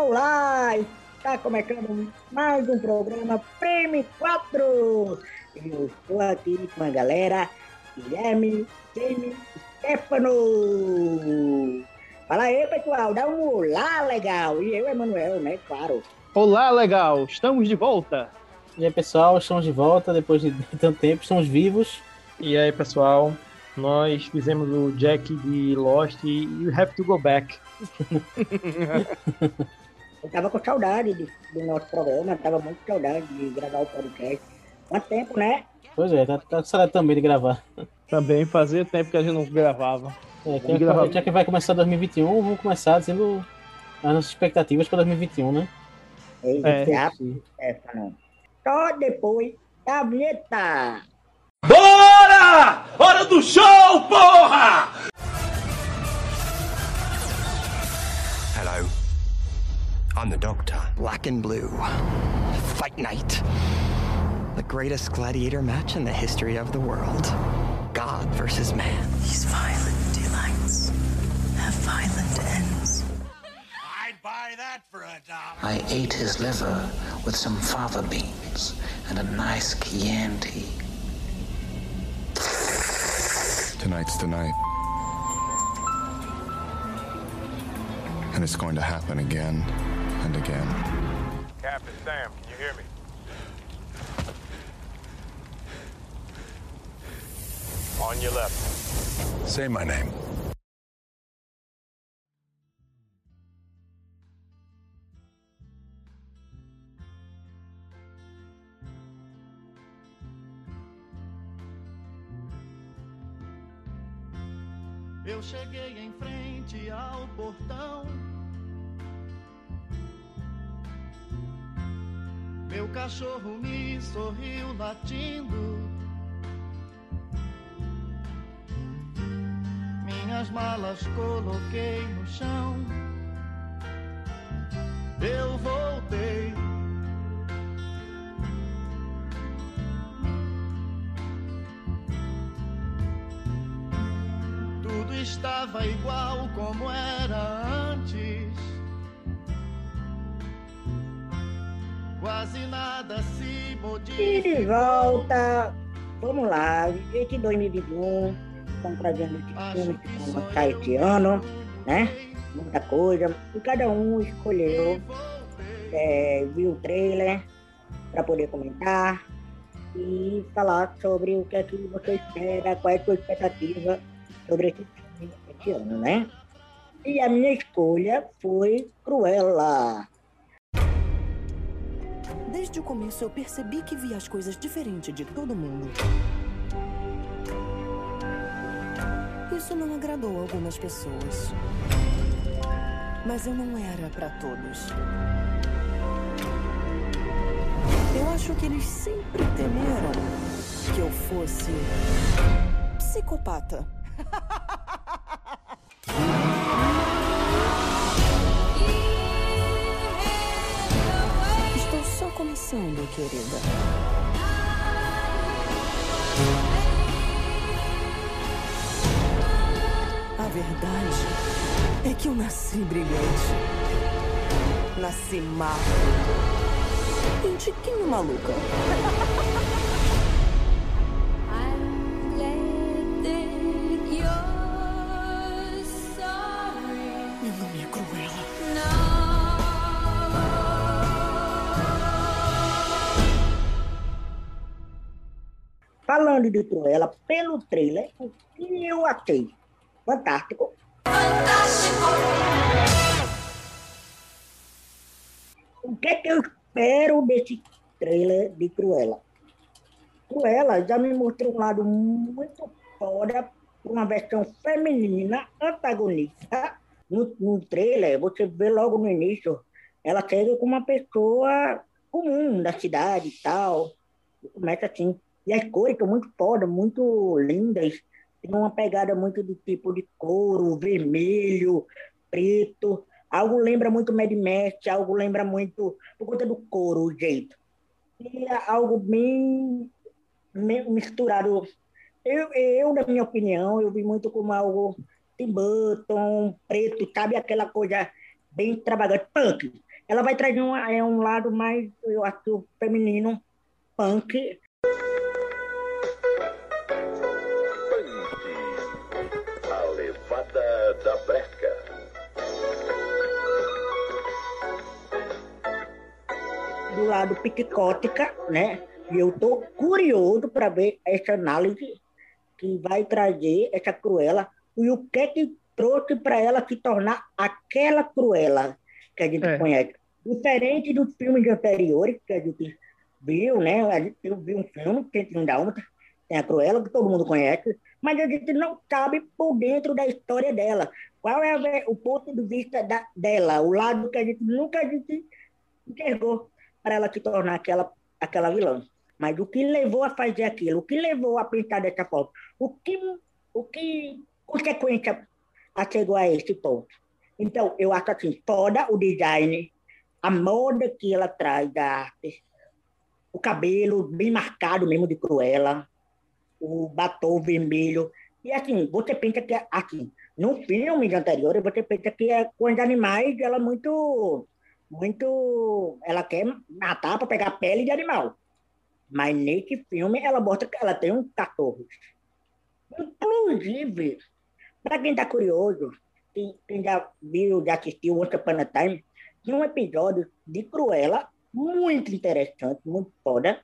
Olá! Está começando mais um programa Prêmio 4! Eu estou aqui com a galera Guilherme, Jamie, Stefano! Fala aí, pessoal, dá um olá legal! E eu, Emanuel, né? Claro. Olá, legal! Estamos de volta! E aí, pessoal, estamos de volta depois de tanto tempo, estamos vivos. E aí, pessoal, nós fizemos o Jack de Lost e You Have to Go Back. Eu tava com saudade de, do nosso programa, tava muito com saudade de gravar o podcast. Quanto tempo, né? Pois é, tá, tá com saudade também de gravar. Também fazia tempo que a gente não gravava. É, já, que, já que vai começar 2021, vamos começar dizendo as nossas expectativas para 2021, né? É, é. Stefano. Só depois da vinheta. Bora! Hora do show, porra! I'm the Doctor. Black and Blue. Fight Night. The greatest gladiator match in the history of the world. God versus man. These violent delights have violent ends. I'd buy that for a dollar. I ate his liver with some fava beans and a nice Chianti. Tonight's the night. And it's going to happen again and again. Captain Sam, can you hear me? On your left. Say my name. Cachorro me sorriu latindo. Minhas malas coloquei no chão. Eu voltei. Tudo estava igual como era Quase nada se E modificou. de volta. Vamos lá. Esse 2021. Estamos trazendo esse filme que vão lançar esse ano, né? Muita coisa. E cada um escolheu, é, viu o trailer para poder comentar e falar sobre o que é que você espera, qual é a sua expectativa sobre esse filme esse ano, né? E a minha escolha foi Cruella. Desde o começo eu percebi que via as coisas diferente de todo mundo. Isso não agradou algumas pessoas. Mas eu não era pra todos. Eu acho que eles sempre temeram que eu fosse psicopata. Começando, querida. A verdade é que eu nasci brilhante. Nasci má. Tiquinho maluca. Falando de Cruella, pelo trailer, o que eu achei fantástico. O que é que eu espero desse trailer de Cruella? Cruella já me mostrou um lado muito foda, uma versão feminina, antagonista. No, no trailer, você vê logo no início, ela chega com uma pessoa comum da cidade e tal. Começa assim. E as cores estão muito foda, muito lindas. Tem uma pegada muito do tipo de couro, vermelho, preto. Algo lembra muito Mad Max, algo lembra muito, por conta do couro, o jeito. E é algo bem me- misturado. Eu, eu, na minha opinião, eu vi muito como algo Tim Burton, preto, sabe? Aquela coisa bem extravagante, punk. ela vai trazer um, é, um lado mais, eu acho, feminino, punk. Lado psicótica, né? E eu tô curioso para ver essa análise que vai trazer essa Cruella e o que é que trouxe para ela se tornar aquela Cruella que a gente É. conhece. Diferente dos filmes anteriores que a gente viu, né? A gente viu um filme, um Dálmata, tem a Cruella, que todo mundo conhece, mas a gente não sabe por dentro da história dela. Qual é o ponto de vista da- dela, o lado que a gente nunca a gente enxergou para ela se tornar aquela, aquela vilã. Mas o que levou a fazer aquilo? O que levou a pensar dessa forma? O que, o que consequência chegou a esse ponto? Então, eu acho assim, toda o design, a moda que ela traz da arte, o cabelo bem marcado mesmo de Cruella, o batom vermelho. E assim, você pensa que, assim, no filme anterior, você pensa que é com os animais, ela é muito, muito, ela quer matar para pegar pele de animal. Mas nesse filme, ela mostra que ela tem um cachorro. Inclusive, para quem está curioso, quem, quem já viu, já assistiu Once Upon a Time, tem um episódio de Cruella muito interessante, muito foda.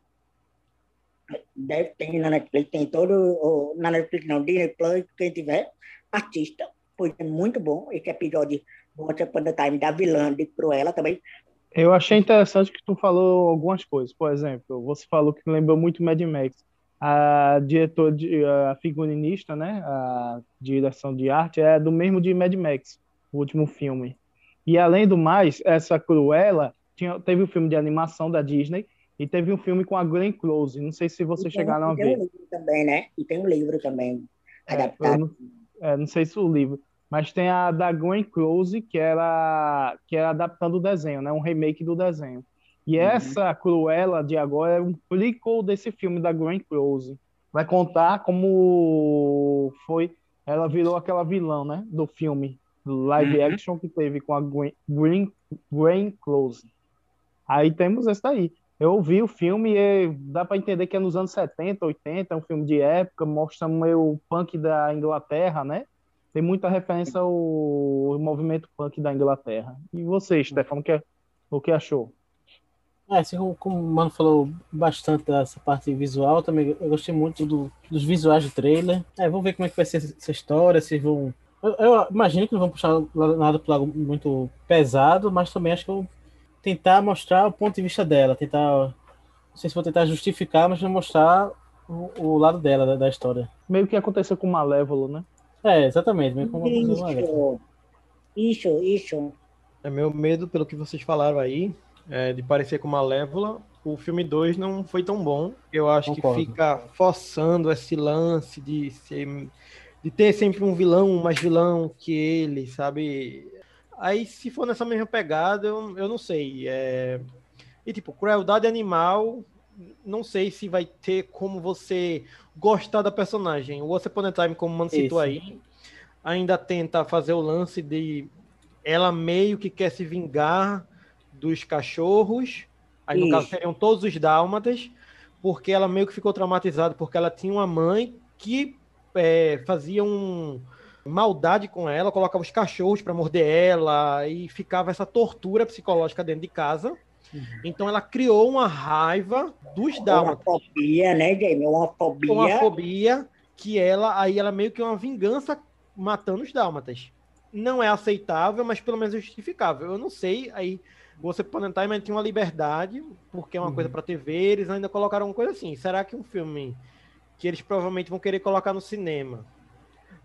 Deve ter na Netflix, tem todo. o- Na Netflix não, Disney Plus, quem tiver, assista, pois é muito bom. Esse episódio Once Upon a Time da vilã de Cruella também. Eu achei interessante que tu falou algumas coisas. Por exemplo, você falou que lembrou muito Mad Max. A diretora, a figurinista, né? A direção de arte é do mesmo de Mad Max, o último filme. E além do mais, essa Cruella tinha, teve um filme de animação da Disney e teve um filme com a Glenn Close. Não sei se vocês chegaram a e tem um ver. livro também, né? E tem um livro também É, adaptado. não, é, não sei se o livro, mas tem a da Glenn Close, que era, que era adaptando o desenho, né? Um remake do desenho. E essa Cruella de agora é um prequel desse filme da Glenn Close. Vai contar como foi, ela virou aquela vilã, né? Do filme live Uhum. action que teve com a Gwen, Gwen, Glenn Close. Aí temos essa aí. Eu vi o filme e dá para entender que é nos anos 70, 80, é um filme de época, mostra meio o punk da Inglaterra, né? Tem muita referência ao movimento punk da Inglaterra. E você, Stefano, o que, o que achou? É, assim como, como o Mano falou bastante dessa parte visual, também eu gostei muito do- dos visuais do trailer. É, vamos ver como é que vai ser essa história, se vão. Eu, eu imagino que não vão puxar nada pro lado muito pesado, mas também acho que vão tentar mostrar o ponto de vista dela, tentar. Não sei se vou tentar justificar, mas vou mostrar o, o lado dela, da, da história. Meio que aconteceu com o Malévolo, né? É, exatamente, meio como. Isso, isso, isso. É meu medo, pelo que vocês falaram aí, é, de parecer com Malévola. O filme 2 não foi tão bom. Eu acho Concordo. que fica forçando esse lance de ser, de ter sempre um vilão, mais vilão que ele, sabe? Aí, se for nessa mesma pegada, eu, eu não sei. É... E, tipo, crueldade animal, não sei se vai ter como você gostar da personagem. O Once Upon a Time, como o Mano citou aí, ainda tenta fazer o lance de ela meio que quer se vingar dos cachorros. Aí, no Isso. caso, seriam todos os dálmatas, porque ela meio que ficou traumatizada, porque ela tinha uma mãe que é, fazia um maldade com ela, colocava os cachorros para morder ela e ficava essa tortura psicológica dentro de casa. Então ela criou uma raiva dos Uma dálmatas fobia, né, Jamie? Uma fobia. uma fobia que ela aí ela meio que é uma vingança matando os dálmatas. Não é aceitável, mas pelo menos é justificável. Eu não sei, aí você pode entrar, mas tem uma liberdade, porque é uma coisa para TV, eles ainda colocaram uma coisa assim. Será que um filme que eles provavelmente vão querer colocar no cinema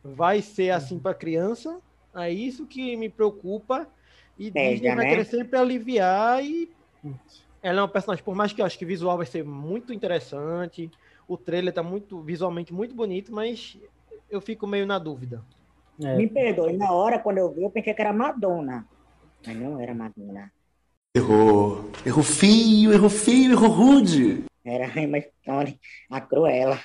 vai ser assim para criança? É isso que me preocupa. E Disney vai né? querer sempre aliviar e ela é uma personagem, por mais que eu acho que o visual vai ser muito interessante, o trailer tá muito visualmente muito bonito, mas eu fico meio na dúvida. É. Me perdoe, na hora quando eu vi, eu pensei que era Madonna. Mas não era Madonna. Errou. Errou feio, errou feio, errou rude. Era a Emma Stone, a Cruella.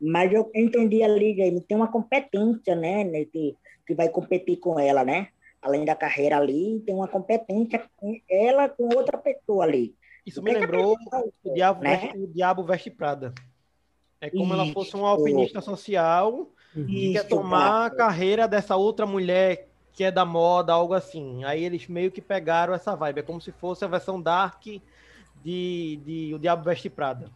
Mas eu entendi ali, Jamie, tem uma competência, né, né, que, que vai competir com ela, né? Além da carreira ali, tem uma competência com ela com outra pessoa ali. Isso O me a lembrou pessoa- o Diabo, né? veste, o Diabo Veste Prada. É como ela fosse uma Isso. alpinista social que quer Isso, tomar a carreira dessa outra mulher que é da moda, algo assim. Aí eles meio que pegaram essa vibe. É como se fosse a versão dark de, de O Diabo Veste Prada.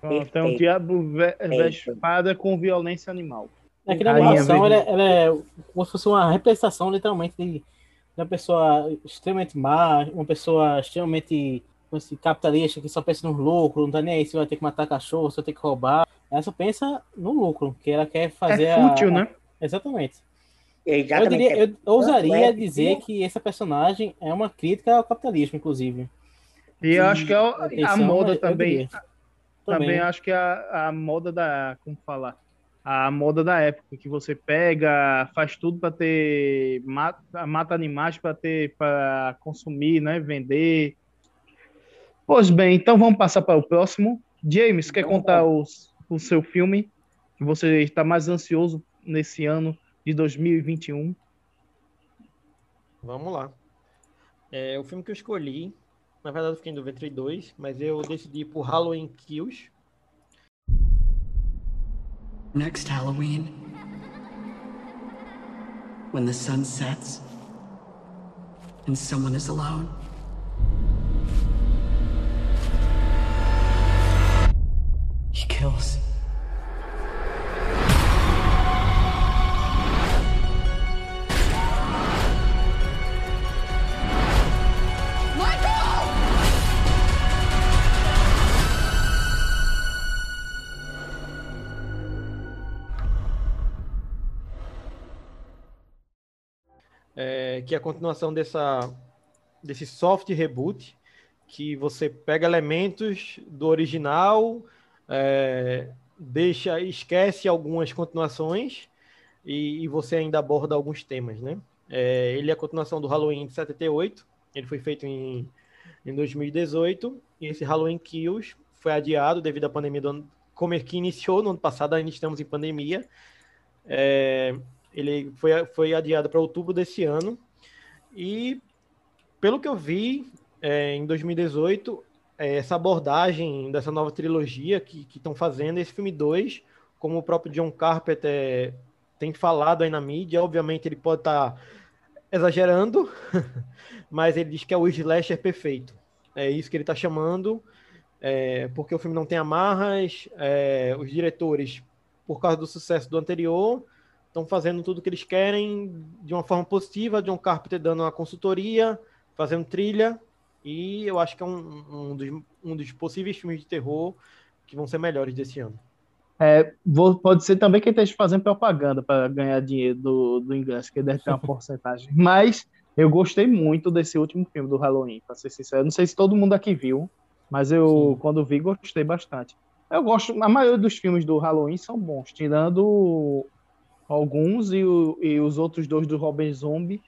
Pronto, é um Perfeito. diabo ve- veste espada com violência animal. É que na animação ela, é- ela é como se fosse uma representação, literalmente, de, uma pessoa extremamente má, uma pessoa extremamente assim, capitalista, que só pensa no lucro, não tá nem aí se vai ter que matar cachorro, se vai ter que roubar. Ela só pensa no lucro, que ela quer fazer É a- fútil, a- né? Exatamente. Eu, Exatamente. diria, eu ousaria É, dizer que essa personagem é uma crítica ao capitalismo, inclusive. E eu acho que é o- a Atenção, moda eu também. Também Também. acho que a, a moda da. Como falar? A moda da época, que você pega, faz tudo para ter. Mata, mata animais para ter. para consumir, né? Vender. Pois bem, então vamos passar para o próximo. James, quer contar os, o seu filme? Que você está mais ansioso nesse ano de 2021? Vamos lá. É, o filme que eu escolhi, na verdade eu fiquei em dúvida entre dois, mas eu decidi por Halloween Kills. Next Halloween, when the sun sets and someone is alone, he kills. Que é a continuação dessa, desse soft reboot, que você pega elementos do original, é, deixa, esquece algumas continuações e, e você ainda aborda alguns temas, né? É, ele é a continuação do Halloween de 78, ele foi feito em, em 2018, e esse Halloween Kills foi adiado devido à pandemia do ano, é que iniciou no ano passado, ainda estamos em pandemia, é, ele foi, foi adiado para outubro desse ano. E, pelo que eu vi, é, em 2018, é, essa abordagem dessa nova trilogia que estão fazendo, esse filme 2, como o próprio John Carpenter tem falado aí na mídia, obviamente ele pode estar exagerando, mas ele diz que é o slasher perfeito. É isso que ele está chamando, é, porque o filme não tem amarras, é, os diretores, por causa do sucesso do anterior, estão fazendo tudo o que eles querem de uma forma positiva, John Carpenter dando uma consultoria, fazendo trilha, e eu acho que é um, um, dos, um dos possíveis filmes de terror que vão ser melhores desse ano. É, vou- pode ser também que ele esteja fazendo propaganda para ganhar dinheiro do, do ingresso, que deve ter uma porcentagem. Mas eu gostei muito desse último filme do Halloween, para ser sincero. Não sei se todo mundo aqui viu, mas eu, quando vi, gostei bastante. Eu gosto, a maioria dos filmes do Halloween são bons, tirando alguns e, o- e os outros dois do Robin Zombie.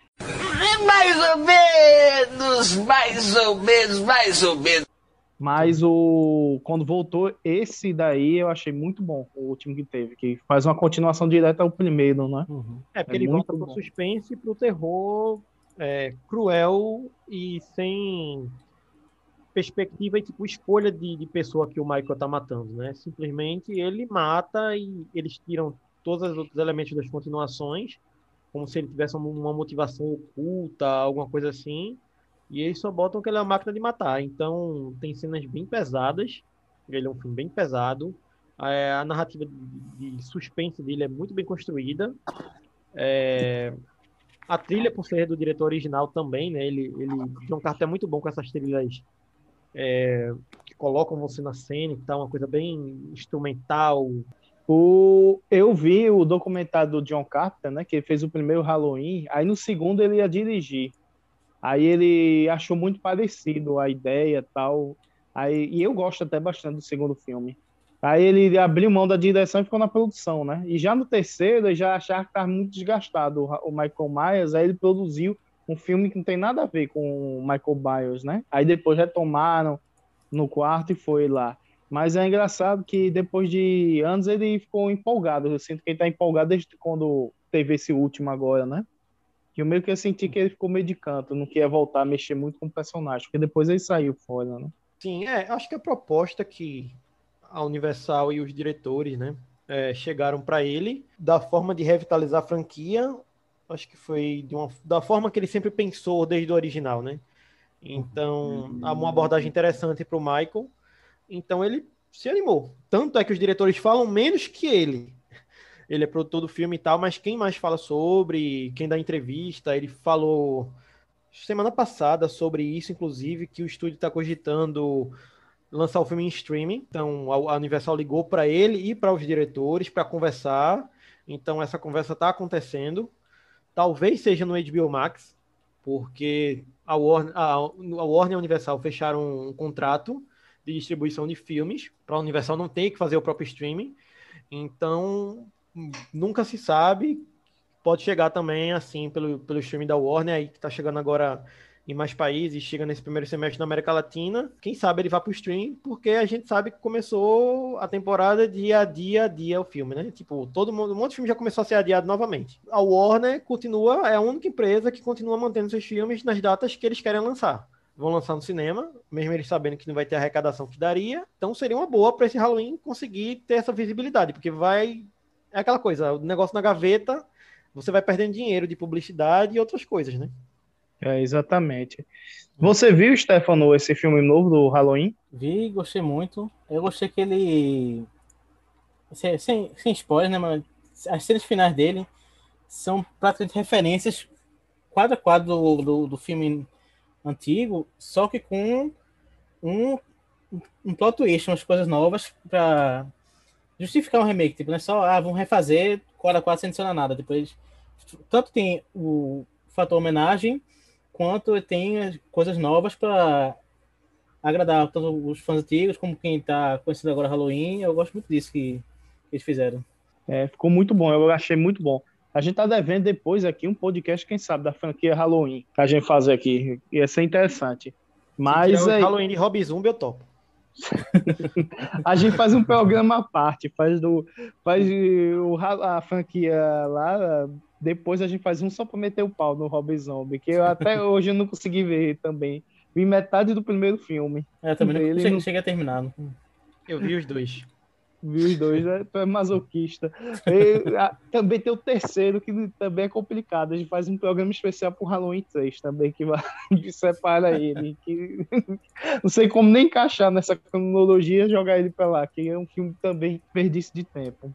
Mais ou menos, mais ou menos, mais ou menos. Mas o quando voltou esse daí eu achei muito bom, o último que teve, que faz uma continuação direta ao primeiro, né? É, porque É ele muito volta pro suspense e pro terror é, cruel e sem perspectiva e tipo escolha de, de pessoa que o Michael tá matando, né? Simplesmente ele mata e eles tiram todos os outros elementos das continuações, como se ele tivesse uma- motivação oculta, alguma coisa assim, e eles só botam que ele é uma máquina de matar. Então tem cenas bem pesadas, ele é um filme bem pesado, a narrativa de suspense dele é muito bem construída. É, a trilha, por ser do diretor original também, né? Ele, ele John Carter é muito bom com essas trilhas é, que colocam você na cena e tal, uma coisa bem instrumental. O, eu vi o documentário do John Carpenter, né? Que ele fez o primeiro Halloween. Aí no segundo ele ia dirigir. Aí ele achou muito parecido a ideia tal. Aí, e eu gosto até bastante do segundo filme. Aí ele abriu mão da direção e ficou na produção, né? E já no terceiro, ele já achava que estava muito desgastado o Michael Myers. Aí ele produziu um filme que não tem nada a ver com o Michael Myers, né? Aí depois retomaram no quarto e foi lá. Mas é engraçado que depois de anos ele ficou empolgado. Eu sinto que ele tá empolgado desde quando teve esse último agora, né? Que eu meio que senti que ele ficou meio de canto, não queria voltar a mexer muito com o personagem, porque depois ele saiu fora, né? Sim, é, acho que a proposta que a Universal e os diretores, né, é, chegaram para ele da forma de revitalizar a franquia, acho que foi de uma, da forma que ele sempre pensou desde o original, né? Então, há uma abordagem interessante para o Michael. Então, ele se animou. Tanto é que os diretores falam menos que ele. Ele é produtor do filme e tal, mas quem mais fala sobre, quem dá entrevista, ele falou semana passada sobre isso, inclusive, que o estúdio está cogitando lançar o filme em streaming. Então, a Universal ligou para ele e para os diretores para conversar. Então, essa conversa está acontecendo. Talvez seja no HBO Max, porque a Warner, a, Warner e a Universal fecharam um contrato de distribuição de filmes para a Universal não ter que fazer o próprio streaming. Então, nunca se sabe. Pode chegar também assim pelo, pelo streaming da Warner, aí que está chegando agora em mais países, chega nesse primeiro semestre na América Latina. Quem sabe ele vá para o stream, porque a gente sabe que começou a temporada dia a dia a dia o filme, né? Tipo, todo mundo, um monte de filme já começou a ser adiado novamente. A Warner continua, é a única empresa que continua mantendo seus filmes nas datas que eles querem lançar. Vão lançar no cinema, mesmo eles sabendo que não vai ter a arrecadação que daria. Então seria uma boa para esse Halloween conseguir ter essa visibilidade, porque vai. É aquela coisa, o negócio na gaveta, você vai perdendo dinheiro de publicidade e outras coisas, né? É, exatamente. Você viu, Stefano, esse filme novo do Halloween? Vi, gostei muito. Eu gostei que ele. Sem, sem, spoiler, né? Mas as cenas finais dele são praticamente referências quadro a quadro do, do, do filme antigo, só que com um, um plot twist, umas coisas novas para justificar um remake. Tipo, não é só, ah, vamos refazer quadro a quadro sem adicionar nada. Depois, tanto tem o fator homenagem quanto tem coisas novas para agradar tanto os fãs antigos como quem está conhecendo agora Halloween. Eu gosto muito disso que eles fizeram. É, ficou muito bom, eu achei muito bom. A gente tá devendo depois aqui um podcast, quem sabe, da franquia Halloween, que a gente fazer aqui. Ia ser interessante. Mas. Se é... Halloween de Rob Zumbi, eu topo. a gente faz um programa à parte, faz do faz o, a franquia lá, depois a gente faz um só para meter o pau no Rob Zombie, que eu até hoje eu não consegui ver também. Vi metade do primeiro filme. É, também não cheguei, não... cheguei a terminar. Eu vi os dois. Vi os dois, né? Tu é masoquista. E, a, também tem o terceiro, que também é complicado. A gente faz um programa especial pro Halloween 3 também, que, vai, que separa ele. Que, não sei como nem encaixar nessa cronologia jogar ele pra lá, que é um filme também desperdício de tempo.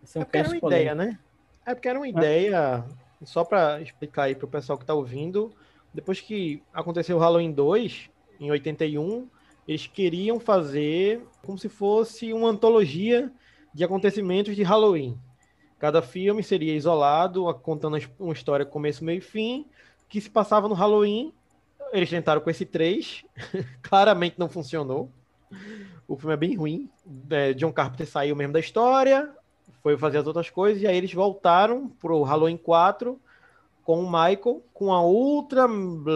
Isso é, é uma ideia, né? É porque era uma ideia, só para explicar aí pro pessoal que tá ouvindo, depois que aconteceu o Halloween 2, em 81, eles queriam fazer como se fosse uma antologia de acontecimentos de Halloween. Cada filme seria isolado, contando uma história começo, meio e fim, que se passava no Halloween. Eles tentaram com esse três, claramente não funcionou. O filme é bem ruim. É, John Carpenter saiu mesmo da história, foi fazer as outras coisas, e aí eles voltaram pro Halloween 4 com o Michael, com a outra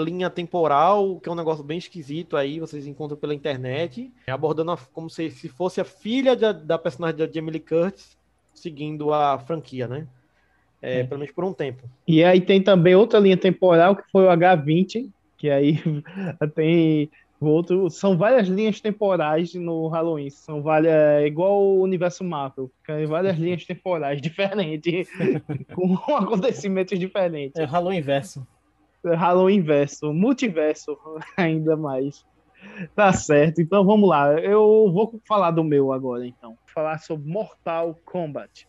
linha temporal, que é um negócio bem esquisito aí, vocês encontram pela internet, abordando a, como se, se fosse a filha da, da personagem da Jamie Lee Curtis, seguindo a franquia, né? É, Pelo menos por um tempo. E aí tem também outra linha temporal, que foi o H20, que aí tem outro, são várias linhas temporais no Halloween. São várias, é igual o universo Marvel, tem várias linhas temporais diferentes, com acontecimentos diferentes. É o Halloween inverso. É Halloween inverso, multiverso, ainda mais. Tá certo, então vamos lá. Eu vou falar do meu agora, então. Falar sobre Mortal Kombat.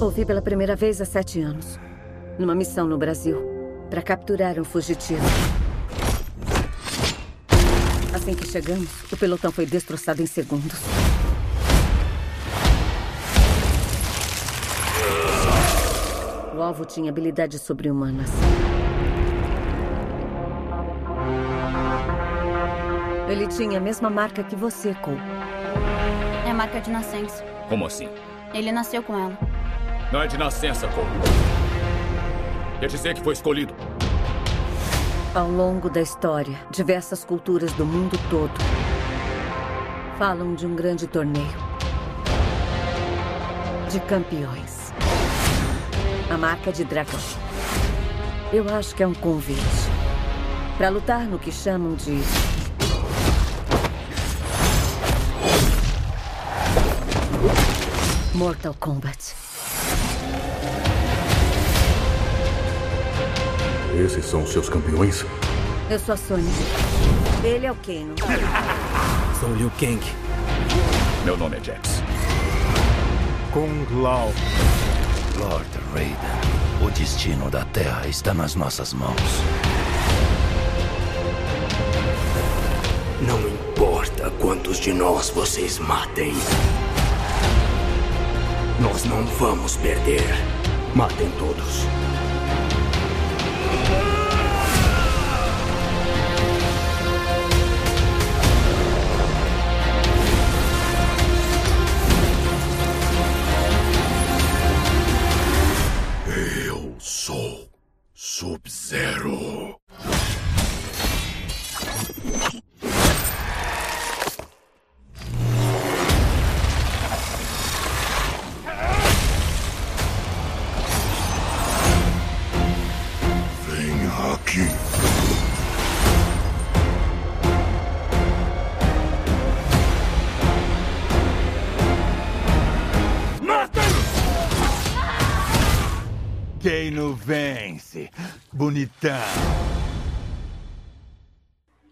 Ouvi pela primeira vez há sete anos, numa missão no Brasil, para capturar um fugitivo. Assim que chegamos, o pelotão foi destroçado em segundos. O alvo tinha habilidades sobre-humanas. Ele tinha a mesma marca que você, Cole. É a marca de nascença. Como assim? Ele nasceu com ela. Não é de nascença, Cole. Quer dizer que foi escolhido. Ao longo da história, diversas culturas do mundo todo falam de um grande torneio de campeões. A marca de dragão. Eu acho que é um convite para lutar no que chamam de Mortal Kombat. Esses são os seus campeões? Eu sou a Sonya. Ele é o Kano. Sou Liu Kang. Meu nome é Jax. Kung Lao. Lord Raiden, o destino da Terra está nas nossas mãos. Não importa quantos de nós vocês matem. Nós não vamos perder. Matem todos. Aqui. Não vence? Bonitão.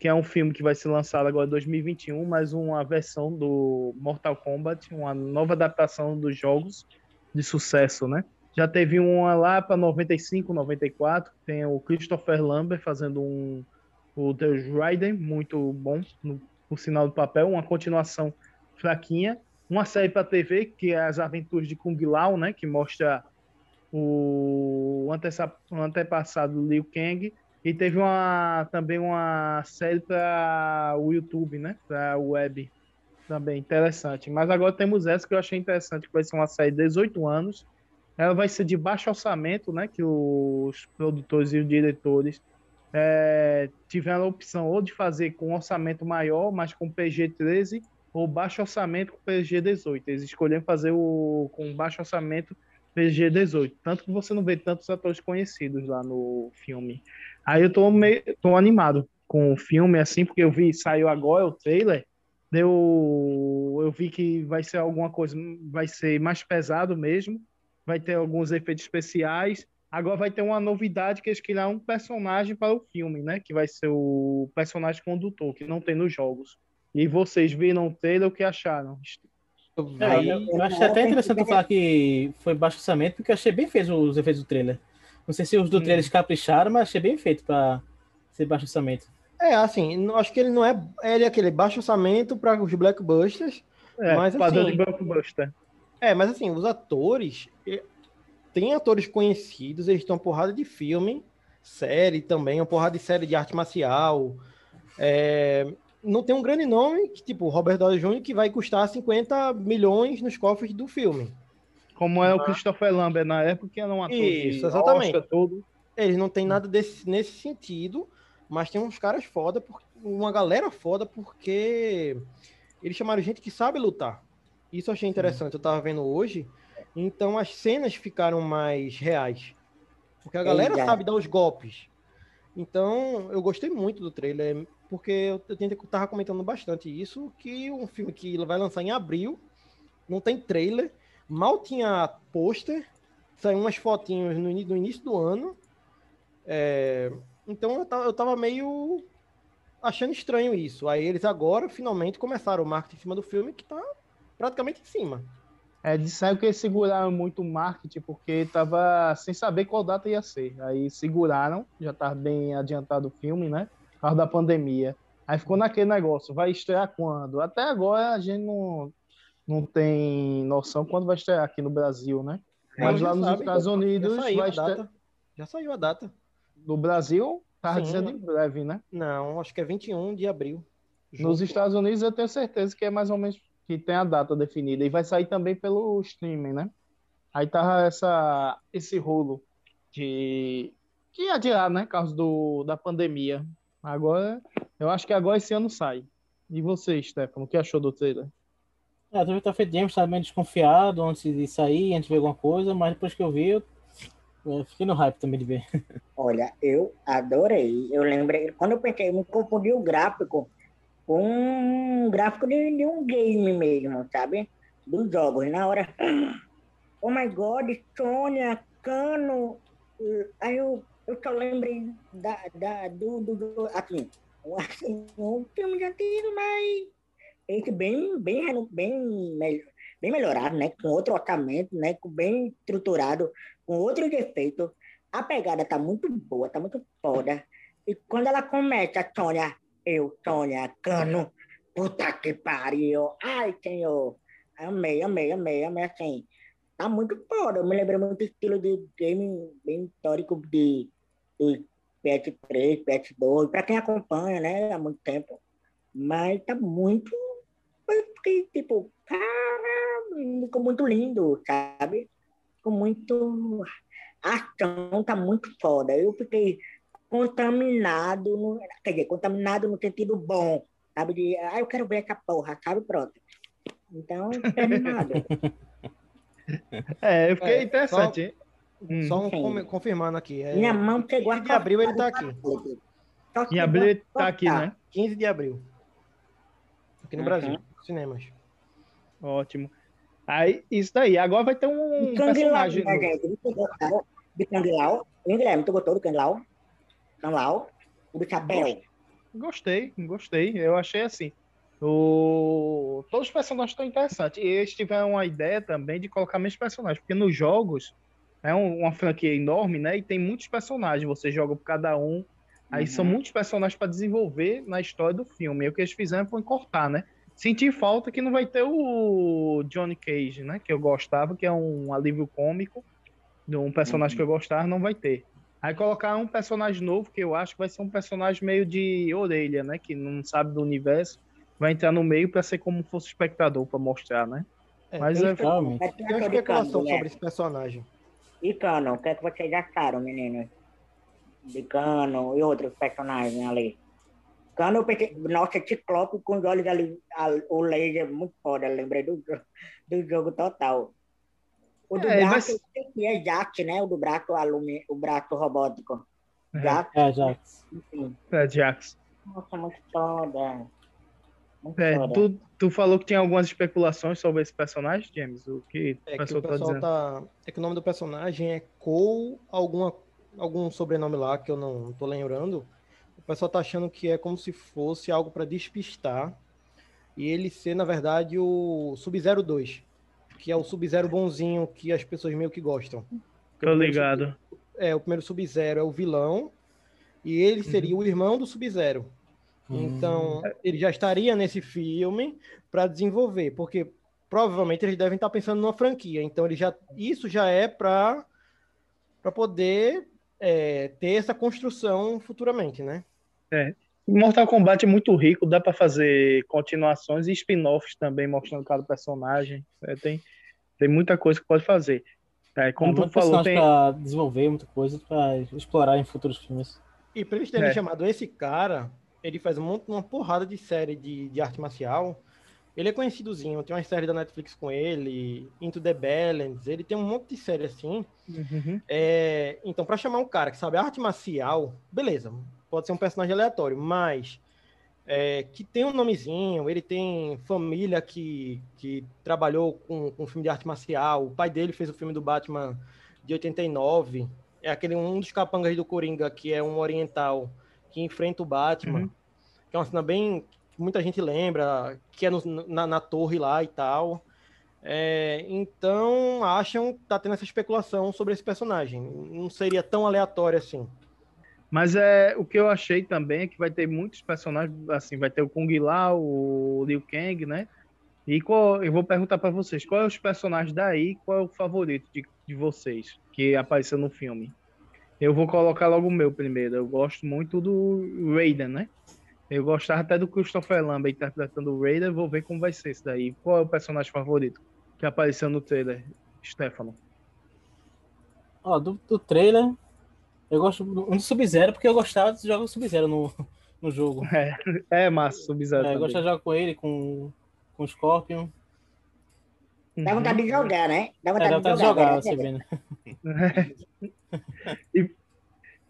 que é um filme que vai ser lançado agora em 2021, mas uma versão do Mortal Kombat, uma nova adaptação dos jogos de sucesso, né? Já teve uma lá para 95, 94, tem o Christopher Lambert fazendo um o The Raiden, muito bom, no, sinal do papel, uma continuação fraquinha, uma série para TV que é As Aventuras de Kung Lao, né, que mostra o, o antepassado do Liu Kang e teve uma, também uma série para o YouTube, né? Para web. Também interessante. Mas agora temos essa que eu achei interessante, que vai ser uma série de 18 anos. Ela vai ser de baixo orçamento, né? Que os produtores e os diretores eh, tiveram a opção ou de fazer com orçamento maior, mas com PG-13, ou baixo orçamento com PG-18. Eles escolheram fazer o com baixo orçamento PG-18. Tanto que você não vê tantos atores conhecidos lá no filme. Aí eu tô meio, tô animado com o filme, assim, porque eu vi, saiu agora o trailer, deu, eu vi que vai ser alguma coisa, vai ser mais pesado mesmo, vai ter alguns efeitos especiais. Agora vai ter uma novidade que eles criaram um personagem para o filme, né? Que vai ser o personagem condutor, que não tem nos jogos. E vocês viram o trailer, o que acharam? É, eu, eu acho até interessante falar que foi baixo orçamento, porque eu achei bem feito os efeitos do trailer. Não sei se os do trailer capricharam, mas achei bem feito pra ser baixo orçamento. É, assim, não- acho que ele não é. Ele é aquele baixo orçamento para os blockbusters. É, mas padrão assim, de blockbuster. É, mas assim, os atores. Tem atores conhecidos, eles estão porrada de filme, série também, uma porrada de série de arte marcial. É, não tem um grande nome, que, tipo Robert Downey Jr., que vai custar 50 milhões nos cofres do filme. Como é o Christopher Lambert na época, que era um ator Isso, de exatamente. Oscar, todo. Eles não tem nada desse, nesse sentido, mas tem uns caras foda, uma galera foda, porque eles chamaram gente que sabe lutar. Isso eu achei interessante, eu tava vendo hoje. Então as cenas ficaram mais reais. Porque a galera Exato. sabe dar os golpes. Então, eu gostei muito do trailer, porque eu, eu tava comentando bastante isso, que um filme que vai lançar em abril, não tem trailer, mal tinha pôster, saiu umas fotinhos no, no início do ano. É, então eu tava, eu tava meio achando estranho isso. Aí eles agora, finalmente, começaram o marketing em cima do filme, que tá praticamente em cima. É, disseram que eles seguraram muito o marketing porque tava sem saber qual data ia ser. Aí seguraram, já tá bem adiantado o filme, né? Por causa da pandemia. Aí ficou naquele negócio, vai estrear quando? Até agora a gente não, não tem noção quando vai estrear aqui no Brasil, né? Mas já lá nos sabe, Estados já Unidos saiu vai data. Já saiu a data. No Brasil, tá Sim, dizendo em breve, né? Não, acho que é 21 de abril. Nos Estados Unidos eu tenho certeza que é mais ou menos que tem a data definida. E vai sair também pelo streaming, né? Aí tá essa, esse rolo de que ia adiar, né? Por causa do, da pandemia. Agora, eu acho que agora esse ano sai. E você, Stefano, o que achou do trailer? É, eu tá feito James, estava meio desconfiado antes de sair, antes de ver alguma coisa, mas depois que eu vi, eu Eu fiquei no hype também de ver. Olha, eu adorei. Eu lembrei, quando eu pensei, eu me confundi o gráfico um gráfico de, de um game mesmo, sabe? Dos jogos. Na hora, oh my god, Sônia, Cano. Aí eu, eu só lembrei da, da, do, do, do assim, assim, um filme de antigo, mas esse bem, bem, bem, bem melhorado, né? Com outro orçamento, né? Bem estruturado, com outros efeitos. A pegada tá muito boa, tá muito foda. E quando ela começa, a Sônia, eu, Sônia, cano, puta que pariu, ai, senhor. Amei, amei, amei, amei, assim. Tá muito foda. Eu me lembrei muito do estilo de game bem histórico de, de PS3, PS2, pra quem acompanha, né, há muito tempo. Mas tá muito. eu fiquei, tipo, cara, ficou muito lindo, sabe? Ficou muito. A ação tá muito foda. Eu fiquei contaminado, no, quer dizer, contaminado no sentido bom, sabe? De, ah, eu quero ver essa porra, sabe? Pronto. Então, animado. É, eu fiquei É, interessante. hein? Hum. Só um confirmando aqui. É, Minha mão chegou a 15 de abril ele tá aqui. Só Em abril ele tá aqui, né? 15 de abril. Aqui no Uhum. Brasil, cinemas. Ótimo. Aí, isso daí. Agora vai ter um personagem. né, de? Hein, Guilherme, tu gostou do Kang Lao? O chapéu? Gostei, gostei. Eu achei assim. O... Todos os personagens estão interessantes. E eles tiveram uma ideia também de colocar menos personagens, porque nos jogos é um- uma franquia enorme, né? E tem muitos personagens. Você joga por cada um. Aí são muitos personagens para desenvolver na história do filme. E o que eles fizeram foi cortar, né? Senti falta que não vai ter o Johnny Cage, né? Que eu gostava, que é um alívio cômico de um personagem que eu gostava, não vai ter. Aí colocar um personagem novo, que eu acho que vai ser um personagem meio de orelha, né? Que não sabe do universo, vai entrar no meio para ser como fosse espectador para mostrar, né? É, Mas tem é, tem uma especulação né? sobre esse personagem. E Cano, o que é que vocês acharam, meninos? De Cano e outros personagens ali. Cano, eu pensei, nossa, Ciclope com os olhos ali, a- o laser muito foda, lembrei do, do jogo total. O do É, sei que é Jax, né? O do braço alumi, o braço robótico. É. Jax, É, Jax. enfim. é Jax. Nossa, muito foda. Muito É, foda. tu, tu falou que tinha algumas especulações sobre esse personagem, James? O que É o que pessoal o tá pessoal dizendo? tá. É que o nome do personagem é Cole, alguma, algum sobrenome lá que eu não tô lembrando. O pessoal tá achando que é como se fosse algo para despistar. E ele ser, na verdade, o Sub-Zero 2. Que é o Sub-Zero bonzinho que as pessoas meio que gostam. Tô primeiro ligado. Sub- é, o primeiro Sub-Zero é o vilão. E ele seria o irmão do Sub-Zero. Então, ele já estaria nesse filme para desenvolver, porque provavelmente eles devem estar pensando numa franquia. Então, ele já, isso já é para para poder é, ter essa construção futuramente, né? É. Mortal Kombat é muito rico, dá pra fazer continuações e spin-offs também, mostrando cada personagem. É, tem, tem muita coisa que pode fazer. É, como é, tu falou, tem. pra desenvolver, muita coisa pra explorar em futuros filmes. E para eles terem É. chamado esse cara, ele faz um monte- uma porrada de série de, de arte marcial. Ele é conhecidozinho, tem uma série da Netflix com ele, Into the Balance, ele tem um monte de série assim. Uhum. É, então, para chamar um cara que sabe arte marcial, beleza, pode ser um personagem aleatório, mas é, que tem um nomezinho, ele tem família que, que trabalhou com, com filme de arte marcial, o pai dele fez o filme do Batman de 89, é aquele um dos capangas do Coringa, que é um oriental que enfrenta o Batman, Uhum. que é uma cena bem muita gente lembra, que é no- na, na torre lá e tal. É, então, acham que tá tendo essa especulação sobre esse personagem. Não seria tão aleatório assim. Mas é o que eu achei também é que vai ter muitos personagens, assim, vai ter o Kung Lao, o Liu Kang, né? E qual, eu vou perguntar pra vocês, qual é os personagens daí, qual é o favorito de, de vocês que apareceu no filme? Eu vou colocar logo o meu primeiro. Eu gosto muito do Raiden, né? Eu gostava até do Christopher Lambert interpretando o Raiden, vou ver como vai ser esse daí. Qual é o personagem favorito que apareceu no trailer, Stefano? Ó, do, do trailer, eu gosto do- um do Sub-Zero, porque eu gostava de jogar o Sub-Zero no, no jogo. É, é massa, Sub-Zero É, eu gostava de jogar com ele, com, com o Scorpion. Dá vontade de jogar, né? Dá É, vontade dá de vontade de jogar. jogar, né? você vendo. e,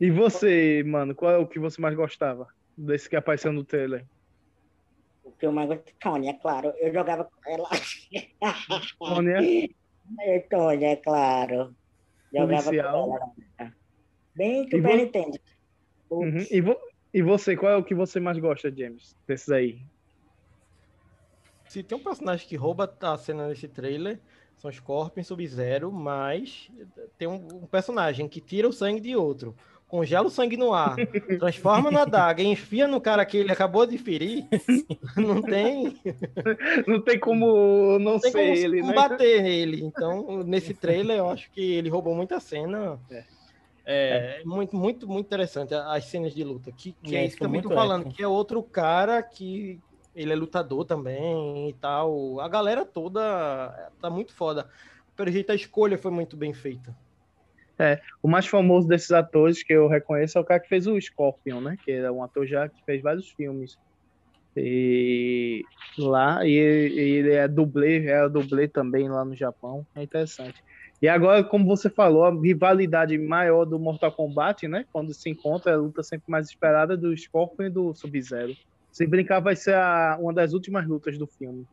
e você, mano, qual é o que você mais gostava desse que apareceu no trailer? O que eu mais gosto de Tony, é claro. Eu jogava com ela. Tônia? É, Tony, é claro. Jogava Policial. com ela. Bem E Super vo- Nintendo. Uhum. E, vo- e você, qual é o que você mais gosta, James? Desses aí? Se tem um personagem que rouba a cena nesse trailer, são Scorpion e Sub-Zero, mas tem um, um personagem que tira o sangue de outro, congela o sangue no ar, transforma na adaga e enfia no cara que ele acabou de ferir, não tem, Não tem como não não tem ser como ele, né? combater ele. Então, nesse trailer, eu acho que ele roubou muita cena. É, muito, muito, muito interessante as cenas de luta. Que, que É, é isso que também tô falando, épico. que é outro cara que ele é lutador também e tal. A galera toda tá muito foda. Pelo jeito, a escolha foi muito bem feita. É, o mais famoso desses atores que eu reconheço é o cara que fez o Scorpion, né? Que é um ator já que fez vários filmes. E lá, e ele, é dublê, é dublê também lá no Japão. É interessante. E agora, como você falou, a rivalidade maior do Mortal Kombat, né? Quando se encontra, é a luta sempre mais esperada do Scorpion e do Sub-Zero. Se brincar, vai ser a- uma das últimas lutas do filme.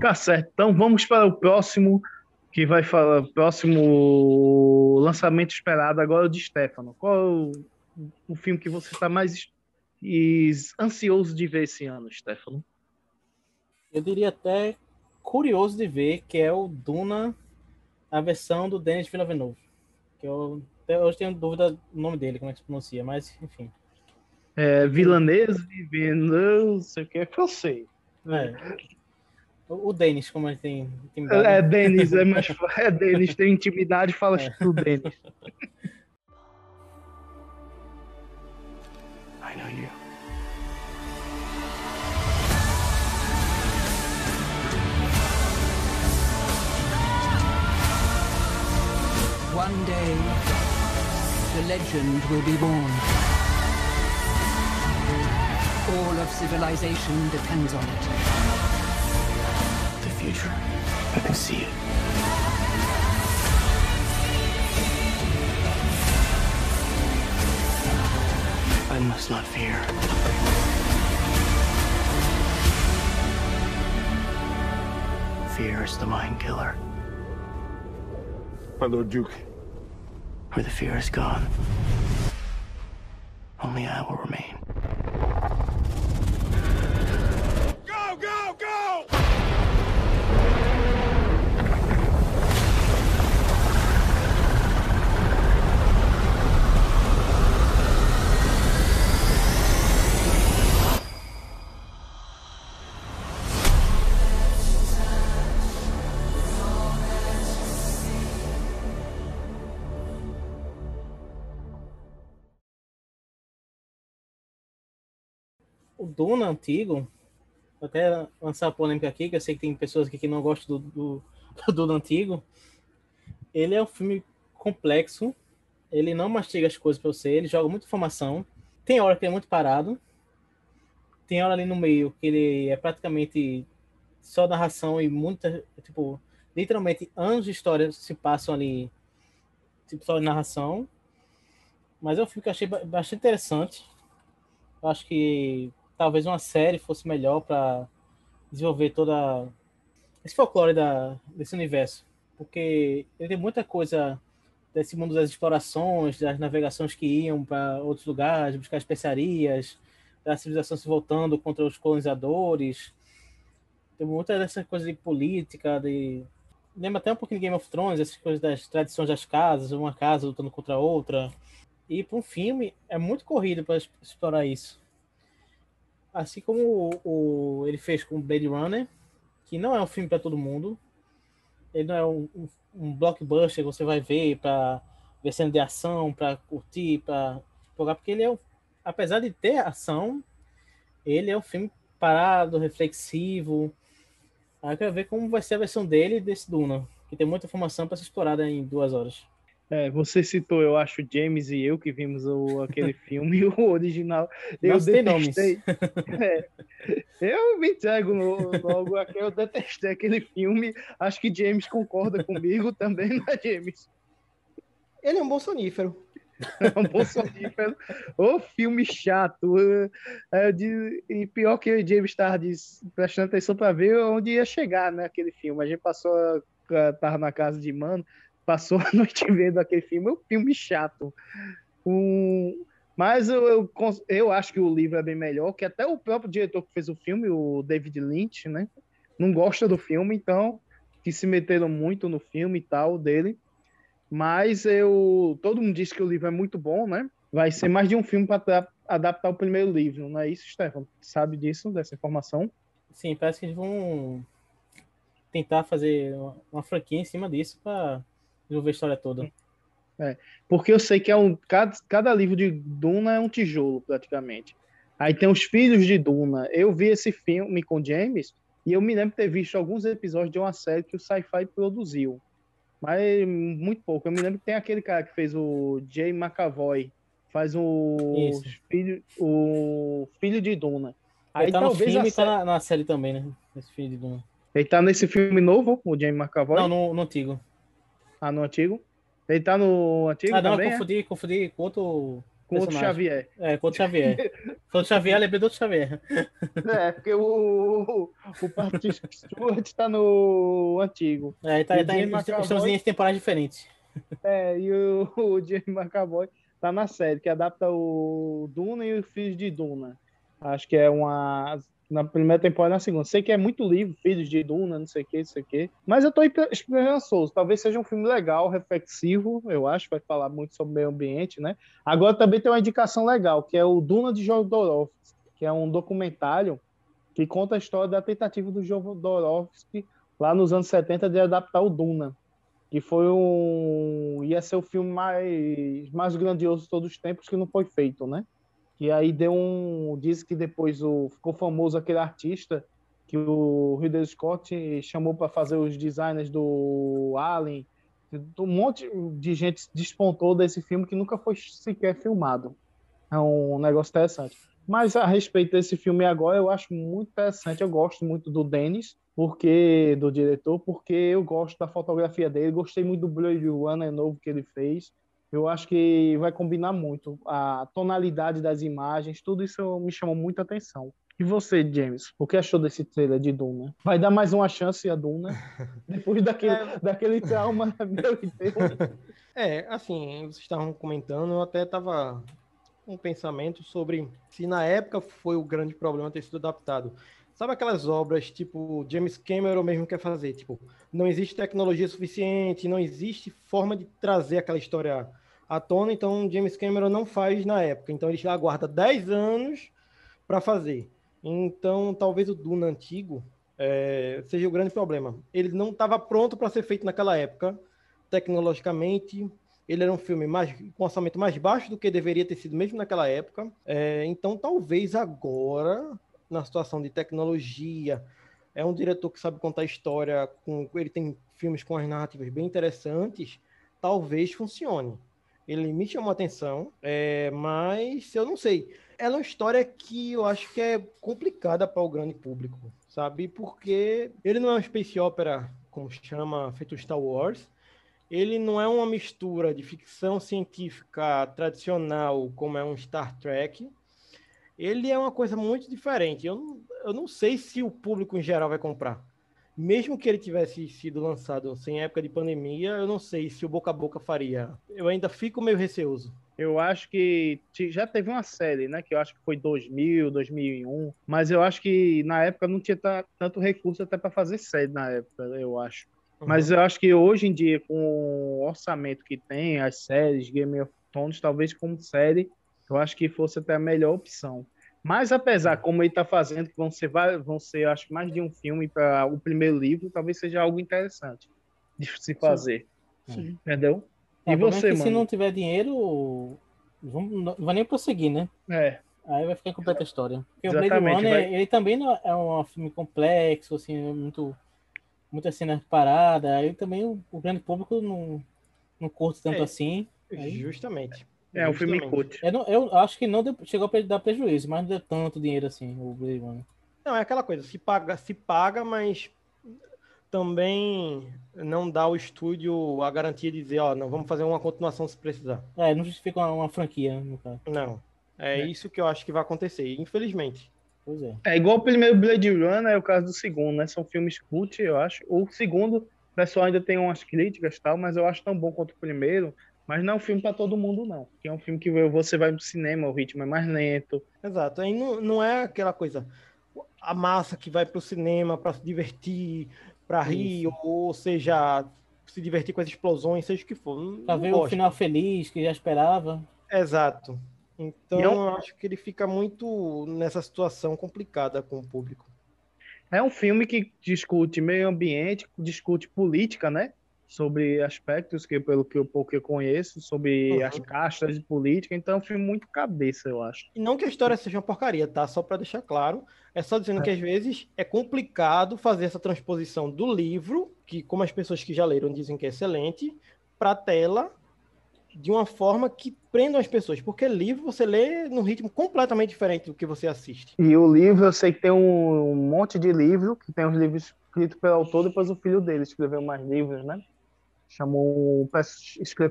Tá certo. Então vamos para o próximo, que vai falar, próximo lançamento esperado agora é o de Stefano. Qual é o, o filme que você está mais is- ansioso de ver esse ano, Stefano? Eu diria até curioso de ver, que é o Duna, a versão do Denis Villeneuve. Que eu até hoje tenho dúvida do nome dele, como é que se pronuncia, mas enfim. É, Villanese, Villeneuve, não sei o que, é que eu sei. É. O, Denis, como ele tem É, é Denis, é mais é Denis, tem intimidade, fala do Denis. I know you. One day, the legend will be born. All of civilization depends on it. The future. I can see it. I must not fear. Fear is the mind killer. My Lord Duke. Where the fear is gone, only I will remain. O Duna antigo, vou até lançar a polêmica aqui, que eu sei que tem pessoas aqui que não gostam do, do, do Duna antigo. Ele é um filme complexo, ele não mastiga as coisas para você, ele joga muita informação. Tem hora que ele é muito parado, tem hora ali no meio que ele é praticamente só narração e muita, tipo, literalmente anos de história se passam ali, tipo, só narração. Mas é um filme que eu achei ba- bastante interessante. Eu acho que talvez uma série fosse melhor para desenvolver toda esse folclore da, desse universo. Porque ele tem muita coisa desse mundo das explorações, das navegações que iam para outros lugares, buscar especiarias, da civilização se voltando contra os colonizadores. Tem muita dessa coisa de política, de. Lembra até um pouquinho de Game of Thrones, essas coisas das tradições das casas, uma casa lutando contra outra. E para um filme é muito corrido para explorar isso. Assim como o, o- ele fez com Blade Runner, que não é um filme para todo mundo. Ele não é um, um, um blockbuster que você vai ver para ver cena de ação, para curtir, para jogar, porque ele é, apesar de ter ação, ele é um filme parado, reflexivo. Aí eu quero ver como vai ser a versão dele desse Duna, que tem muita informação para ser explorada em duas horas. É, você citou, eu acho, James e eu que vimos o, aquele filme, o original. Eu Nós detestei. É, eu me entrego logo aqui, eu detestei aquele filme. Acho que James concorda comigo também, né, James? Ele é um bom sonífero. É um bom sonífero. Ô filme chato. É, é, de- e pior que o James estava prestando atenção para ver onde ia chegar, né? Aquele filme. A gente passou, a- tava na casa de mano, passou a noite vendo aquele filme. É um filme chato. Um, mas eu, eu, eu acho que o livro é bem melhor, que até o próprio diretor que fez o filme, o David Lynch, né? Não gosta do filme, então que se meteram muito no filme e tal dele. Mas eu. Todo mundo diz que o livro é muito bom, né? Vai ser mais de um filme para adaptar o primeiro livro, não é isso, Stefan? Sabe disso, dessa informação? Sim, parece que eles vão tentar fazer uma, franquia em cima disso pra desenvolver a história toda. É, porque eu sei que é um, cada, cada livro de Duna é um tijolo, praticamente. Aí tem os filhos de Duna. Eu vi esse filme com James e eu me lembro de ter visto alguns episódios de uma série que o Sci-Fi produziu. Mas muito pouco. Eu me lembro que tem aquele cara que fez o Jay McAvoy, faz o Isso. filho, o filho de Duna. Ele Aí tá no talvez filme a e tá série- na, na série também, né? Esse filho de Duna. Ele tá nesse filme novo, o Jamie McAvoy? Não, no, no antigo. Ah, no antigo? Ele tá no antigo ah, não, também, eu é? confundi, confundi com outro. Com outro. Xavier. É, com outro Xavier. com outro Xavier, lembrei do outro Xavier. É, porque o, o Patrick Stewart tá no antigo. É, ele tá, ele tá em, estamos em temporadas diferentes. É, e o, o Jamie McAvoy tá na série, que adapta o Duna e os Filhos de Duna. Acho que é uma. Na primeira temporada na segunda. Sei que é muito livro, Filhos de Duna, não sei o que, não sei o que. Mas eu tô esper- esperançoso. Talvez seja um filme legal, reflexivo, eu acho. Vai falar muito sobre meio ambiente, né? Agora também tem uma indicação legal, que é o Duna de Jodorowsky, que é um documentário que conta a história da tentativa do Jodorowsky lá nos anos 70 de adaptar o Duna que foi um ia ser o filme mais mais grandioso de todos os tempos que não foi feito, né? E aí deu um diz que depois o ficou famoso aquele artista que o Ridley Scott chamou para fazer os designers do Alien, um monte de gente despontou desse filme que nunca foi sequer filmado. É um negócio interessante. Mas a respeito desse filme agora, eu acho muito interessante. Eu gosto muito do Denis, porque do diretor, porque eu gosto da fotografia dele. Gostei muito do Blade Runner novo que ele fez. Eu acho que vai combinar muito a tonalidade das imagens, tudo isso me chamou muita atenção. E você, James, o que achou desse trailer de Duna? Vai dar mais uma chance a Duna depois daquele, daquele trauma meu teu? É, assim, vocês estavam comentando, eu até tava com um pensamento sobre se na época foi o grande problema ter sido adaptado. Sabe aquelas obras tipo James Cameron mesmo quer fazer? Tipo, não existe tecnologia suficiente, não existe forma de trazer aquela história à tona, então James Cameron não faz na época. Então ele já aguarda 10 anos para fazer. Então talvez o Duna antigo é, seja o grande problema. Ele não estava pronto para ser feito naquela época, tecnologicamente. Ele era um filme mais, com orçamento mais baixo do que deveria ter sido mesmo naquela época. É, então talvez agora na situação de tecnologia. É um diretor que sabe contar história, com, ele tem filmes com as narrativas bem interessantes, talvez funcione. Ele me chamou a atenção, é, mas eu não sei. É uma história que eu acho que é complicada para o grande público, sabe? Porque ele não é uma space opera, como chama, feito Star Wars. Ele não é uma mistura de ficção científica tradicional, como é um Star Trek ele é uma coisa muito diferente. Eu eu não sei se o público em geral vai comprar. Mesmo que ele tivesse sido lançado sem época de pandemia, eu não sei se o boca a boca faria. Eu ainda fico meio receoso. Eu acho que já teve uma série, né? Que eu acho que foi 2000, 2001. Mas eu acho que na época não tinha tanto recurso até para fazer série na época, eu acho. Uhum. Mas eu acho que hoje em dia, com o orçamento que tem, as séries, Game of Thrones, talvez como série, eu acho que fosse até a melhor opção. Mas apesar, como ele está fazendo, que vão ser, vão ser, acho que mais de um filme para o primeiro livro, talvez seja algo interessante de se fazer. Sim. Entendeu? É, e você, mano? Se não tiver dinheiro, não vai nem prosseguir, né? É. Aí vai ficar incompleta a história. Porque Exatamente, o Blade Runner, vai... ele também não é um filme complexo, assim, muito muitas cenas paradas. Aí também o, o grande público não, não curto tanto É, assim. aí- Justamente. É um filme cult. Eu, não- eu acho que não deu- chegou a dar prejuízo, mas não deu tanto dinheiro assim, o Blade Runner. Não, é aquela coisa, se paga, se paga, mas também não dá ao estúdio a garantia de dizer, ó, não, vamos fazer uma continuação se precisar. É, não justifica uma, uma franquia, no caso. Não. É, isso que eu acho que vai acontecer, infelizmente. Pois é. É igual o primeiro Blade Runner, é o caso do segundo, né? São filmes cult, eu acho. O segundo, o pessoal ainda tem umas críticas e tal, mas eu acho tão bom quanto o primeiro. Mas não é um filme pra todo mundo, não. Que é um filme que você vai no cinema, o ritmo é mais lento. Exato. Aí não, não é aquela coisa, a massa que vai pro cinema para se divertir, para rir, ou seja, se divertir com as explosões, seja o que for. Não ver o gosto. final feliz, que já esperava. Exato. Então é um- eu acho que ele fica muito nessa situação complicada com o público. É um filme que discute meio ambiente, discute política, né? Sobre aspectos que, pelo que eu pouco eu conheço, sobre Uhum. as castas de política. Então é um filme muito cabeça, eu acho. E não que a história seja uma porcaria, tá? Só para deixar claro. É só dizendo que às vezes é complicado fazer essa transposição do livro, que como as pessoas que já leram dizem que é excelente, para tela de uma forma que prendam as pessoas. Porque livro você lê num ritmo completamente diferente do que você assiste. E o livro, eu sei que tem um, um monte de livro, que tem os livros escritos pelo autor, depois o filho dele escreveu mais livros, né? Chamou,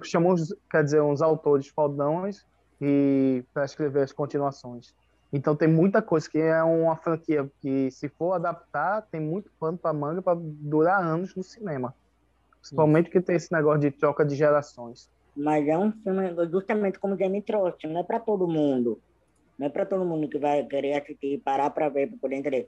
chamou quer dizer, uns autores fodões e para escrever as continuações. Então tem muita coisa que é uma franquia que, se for adaptar, tem muito pano para manga para durar anos no cinema. Principalmente que tem esse negócio de troca de gerações. Mas é um filme, justamente como Jamie trouxe, não é para todo mundo. Não é para todo mundo que vai querer assistir, parar para ver, para poder entender.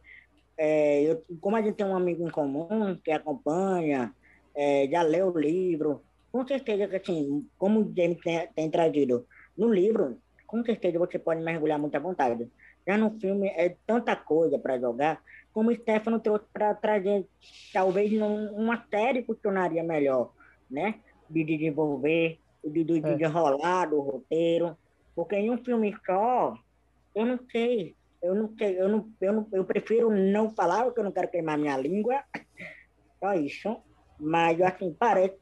É, eu, como a gente tem um amigo em comum que acompanha, é, já leu o livro, com certeza que, assim, como o Jamie tem, tem trazido no livro, com certeza você pode mergulhar muito à vontade. Já no filme é tanta coisa para jogar, como o Stefano trouxe para trazer, talvez num- uma série funcionaria melhor, né? De desenvolver, de, de, de desenrolar do roteiro, porque em um filme só, eu não sei, eu não sei, eu não, eu não, eu prefiro não falar, porque eu não quero queimar minha língua, só isso, mas assim, parece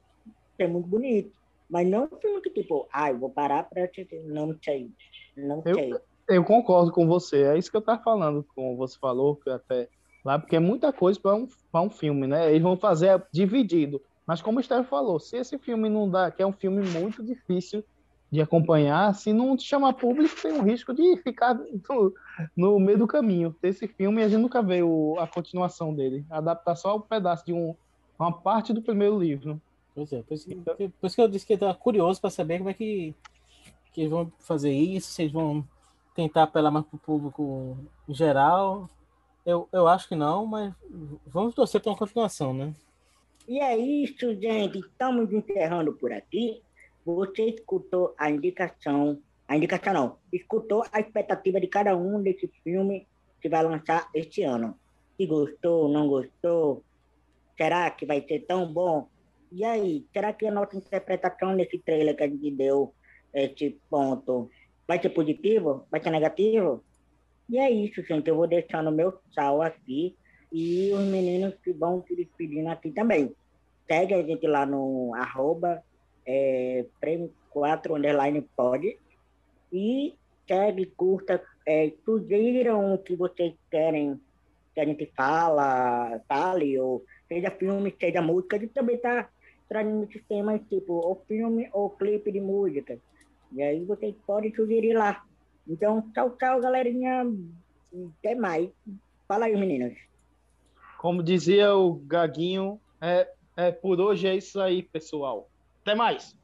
ser muito bonito, mas não um filme que tipo, ai, vou parar para assistir, não sei, não sei. Eu, eu concordo com você, é isso que eu tava falando, como você falou, que até lá, porque é muita coisa para um, pra um filme, né? Eles vão fazer dividido. Mas como o Steve falou, se esse filme não dá, que é um filme muito difícil de acompanhar, se não chamar público, tem um risco de ficar no, no meio do caminho. Esse filme a gente nunca vê o, a continuação dele, adaptar só um pedaço de um, uma parte do primeiro livro. Pois é, por isso, que- por isso que eu disse que eu tava curioso para saber como é que, que eles vão fazer isso, se eles vão tentar apelar mais pro público em geral. Eu, eu acho que não, mas vamos torcer para uma continuação, né? E é isso, gente. Estamos encerrando por aqui. Você escutou a indicação, a indicação não, escutou a expectativa de cada um desse filme que vai lançar este ano. Se gostou, não gostou, será que vai ser tão bom? E aí, será que a nossa interpretação nesse trailer que a gente deu, esse ponto, vai ser positivo? Vai ser negativo? E é isso, gente. Eu vou deixando meu sal aqui e os meninos que vão se despedindo aqui também. Segue a gente lá no arroba é, prêmio 4 underline pod e segue, curta, é, sugiram o que vocês querem que a gente fala, fale, ou seja filme, seja música, a gente também tá trazendo esses temas tipo ou filme ou clipe de música. E aí vocês podem sugerir lá. Então, tchau, tchau, galerinha. Até mais. Fala aí, meninas. Como dizia o Gaguinho, é, é, por hoje é isso aí, pessoal. Até mais!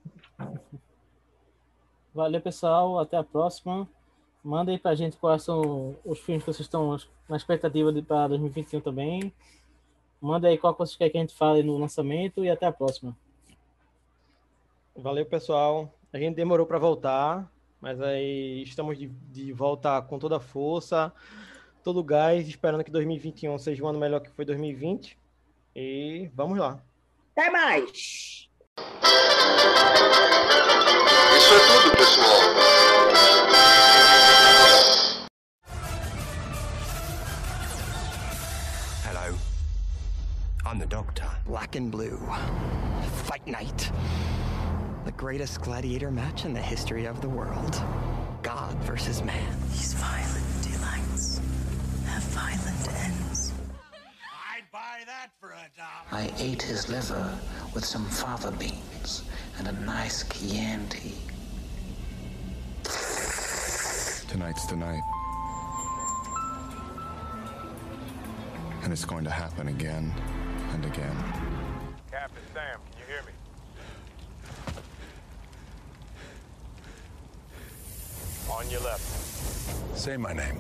Valeu, pessoal. Até a próxima. Manda aí pra gente quais são os filmes que vocês estão na expectativa de para 2021 também. Manda aí qual que vocês querem que a gente fale no lançamento e até a próxima. Valeu, pessoal. A gente demorou para voltar, mas aí estamos de, de volta com toda a força, todo o gás, esperando que 2021 seja um ano melhor que foi 2020. E vamos lá. Até mais! Isso é tudo, pessoal. I'm the doctor. Black and blue. Fight night. The greatest gladiator match in the history of the world. God versus man. These violent delights have violent ends. I'd buy that for a dollar. I ate his liver with some fava beans and a nice Chianti. Tonight's the night. And it's going to happen again and again. Captain Sam, can you hear me? On your left. Say my name.